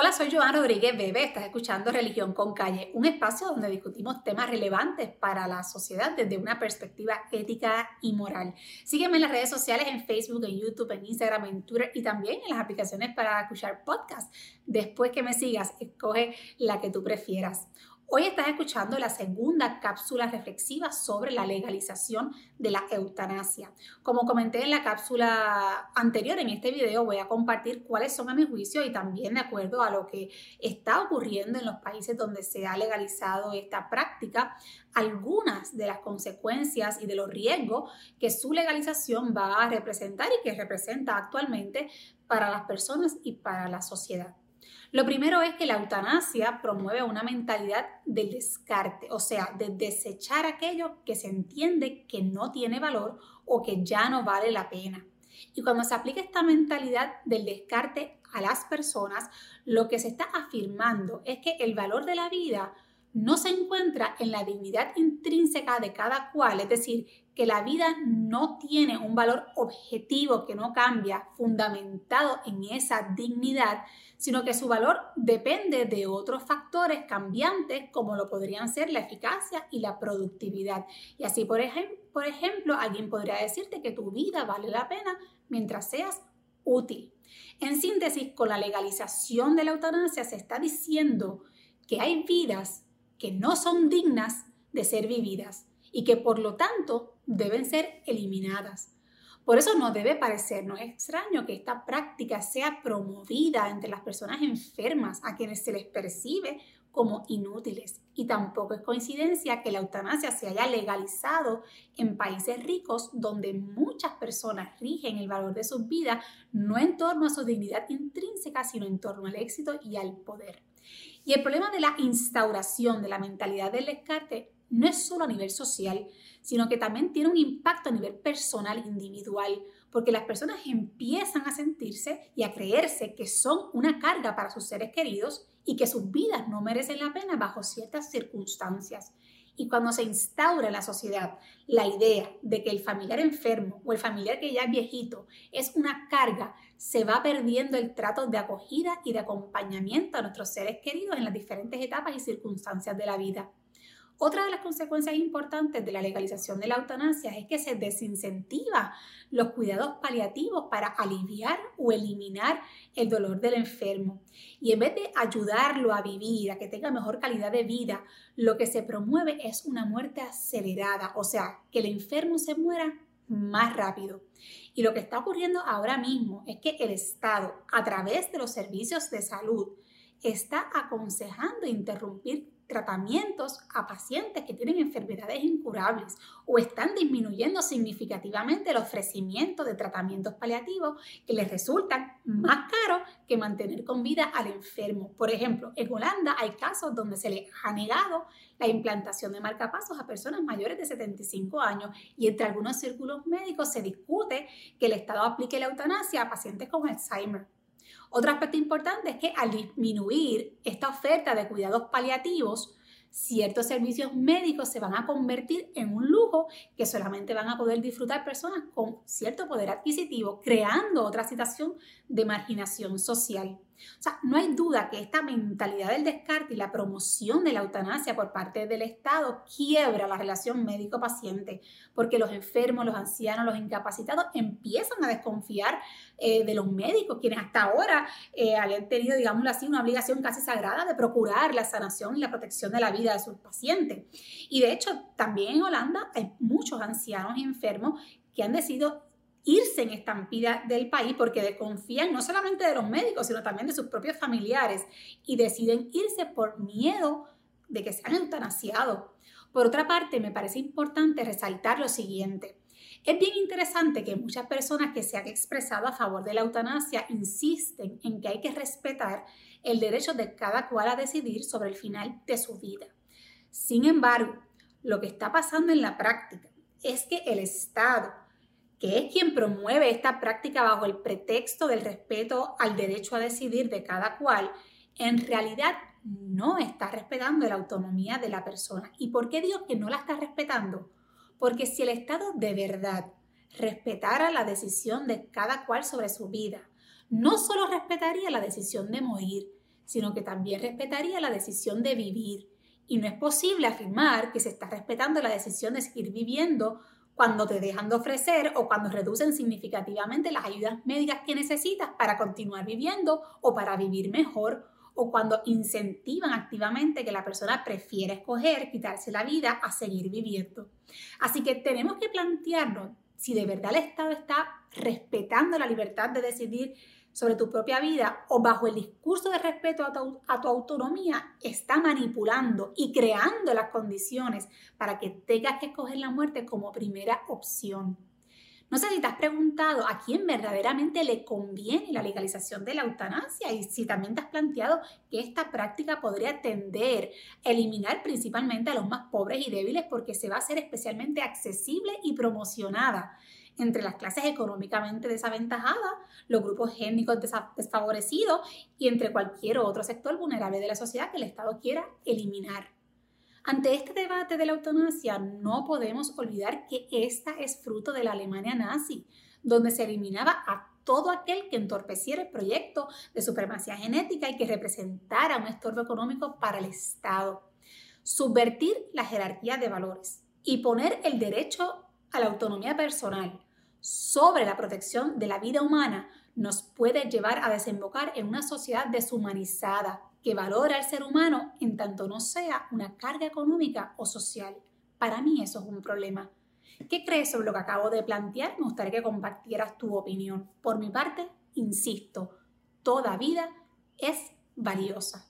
Hola, soy Joan Rodríguez Bebe, estás escuchando Religión con Calle, un espacio donde discutimos temas relevantes para la sociedad desde una perspectiva ética y moral. Sígueme en las redes sociales, en Facebook, en YouTube, en Instagram, en Twitter y también en las aplicaciones para escuchar podcasts. Después que me sigas, escoge la que tú prefieras. Hoy estás escuchando la segunda cápsula reflexiva sobre la legalización de la eutanasia. Como comenté en la cápsula anterior, en este video voy a compartir cuáles son a mi juicio y también de acuerdo a lo que está ocurriendo en los países donde se ha legalizado esta práctica, algunas de las consecuencias y de los riesgos que su legalización va a representar y que representa actualmente para las personas y para la sociedad. Lo primero es que la eutanasia promueve una mentalidad del descarte, o sea, de desechar aquello que se entiende que no tiene valor o que ya no vale la pena. Y cuando se aplica esta mentalidad del descarte a las personas, lo que se está afirmando es que el valor de la vida no se encuentra en la dignidad intrínseca de cada cual, es decir, que la vida no tiene un valor objetivo que no cambia, fundamentado en esa dignidad, sino que su valor depende de otros factores cambiantes como lo podrían ser la eficacia y la productividad. Y así, por, por ejemplo, alguien podría decirte que tu vida vale la pena mientras seas útil. En síntesis, con la legalización de la eutanasia se está diciendo que hay vidas que no son dignas de ser vividas y que por lo tanto deben ser eliminadas. Por eso no debe parecernos extraño que esta práctica sea promovida entre las personas enfermas a quienes se les percibe como inútiles. Y tampoco es coincidencia que la eutanasia se haya legalizado en países ricos donde muchas personas rigen el valor de sus vidas no en torno a su dignidad intrínseca, sino en torno al éxito y al poder. Y el problema de la instauración de la mentalidad del descarte no es solo a nivel social, sino que también tiene un impacto a nivel personal, individual, porque las personas empiezan a sentirse y a creerse que son una carga para sus seres queridos y que sus vidas no merecen la pena bajo ciertas circunstancias. Y cuando se instaura en la sociedad la idea de que el familiar enfermo o el familiar que ya es viejito es una carga, se va perdiendo el trato de acogida y de acompañamiento a nuestros seres queridos en las diferentes etapas y circunstancias de la vida. Otra de las consecuencias importantes de la legalización de la eutanasia es que se desincentiva los cuidados paliativos para aliviar o eliminar el dolor del enfermo. Y en vez de ayudarlo a vivir, a que tenga mejor calidad de vida, lo que se promueve es una muerte acelerada, o sea, que el enfermo se muera más rápido. Y lo que está ocurriendo ahora mismo es que el Estado, a través de los servicios de salud, está aconsejando interrumpir tratamientos a pacientes que tienen enfermedades incurables o están disminuyendo significativamente el ofrecimiento de tratamientos paliativos que les resultan más caros que mantener con vida al enfermo. Por ejemplo, en Holanda hay casos donde se le ha negado la implantación de marcapasos a personas mayores de 75 años y entre algunos círculos médicos se discute que el Estado aplique la eutanasia a pacientes con Alzheimer. Otro aspecto importante es que al disminuir esta oferta de cuidados paliativos, ciertos servicios médicos se van a convertir en un lujo que solamente van a poder disfrutar personas con cierto poder adquisitivo, creando otra situación de marginación social. O sea, no hay duda que esta mentalidad del descarte y la promoción de la eutanasia por parte del Estado quiebra la relación médico-paciente, porque los enfermos, los ancianos, los incapacitados empiezan a desconfiar eh, de los médicos, quienes hasta ahora eh, habían tenido, digámoslo así, una obligación casi sagrada de procurar la sanación y la protección de la vida de sus pacientes. Y de hecho, también en Holanda hay muchos ancianos y enfermos que han decidido irse en estampida del país porque desconfían no solamente de los médicos, sino también de sus propios familiares y deciden irse por miedo de que sean eutanasiados. Por otra parte, me parece importante resaltar lo siguiente. Es bien interesante que muchas personas que se han expresado a favor de la eutanasia insisten en que hay que respetar el derecho de cada cual a decidir sobre el final de su vida. Sin embargo, lo que está pasando en la práctica es que el Estado, que es quien promueve esta práctica bajo el pretexto del respeto al derecho a decidir de cada cual, en realidad no está respetando la autonomía de la persona. ¿Y por qué digo que no la está respetando? Porque si el Estado de verdad respetara la decisión de cada cual sobre su vida, no solo respetaría la decisión de morir, sino que también respetaría la decisión de vivir. Y no es posible afirmar que se está respetando la decisión de seguir viviendo cuando te dejan de ofrecer o cuando reducen significativamente las ayudas médicas que necesitas para continuar viviendo o para vivir mejor o cuando incentivan activamente que la persona prefiera escoger quitarse la vida a seguir viviendo. Así que tenemos que plantearnos si de verdad el Estado está respetando la libertad de decidir sobre tu propia vida o bajo el discurso de respeto a tu, autonomía está manipulando y creando las condiciones para que tengas que escoger la muerte como primera opción. No sé si te has preguntado a quién verdaderamente le conviene la legalización de la eutanasia y si también te has planteado que esta práctica podría tender a eliminar principalmente a los más pobres y débiles porque se va a hacer especialmente accesible y promocionada entre las clases económicamente desaventajadas, los grupos étnicos desfavorecidos y entre cualquier otro sector vulnerable de la sociedad que el Estado quiera eliminar. Ante este debate de la eutanasia, no podemos olvidar que esta es fruto de la Alemania nazi, donde se eliminaba a todo aquel que entorpeciera el proyecto de supremacía genética y que representara un estorbo económico para el Estado. Subvertir la jerarquía de valores y poner el derecho a la autonomía personal sobre la protección de la vida humana nos puede llevar a desembocar en una sociedad deshumanizada que valora al ser humano en tanto no sea una carga económica o social. Para mí eso es un problema. ¿Qué crees sobre lo que acabo de plantear? Me gustaría que compartieras tu opinión. Por mi parte, insisto, toda vida es valiosa.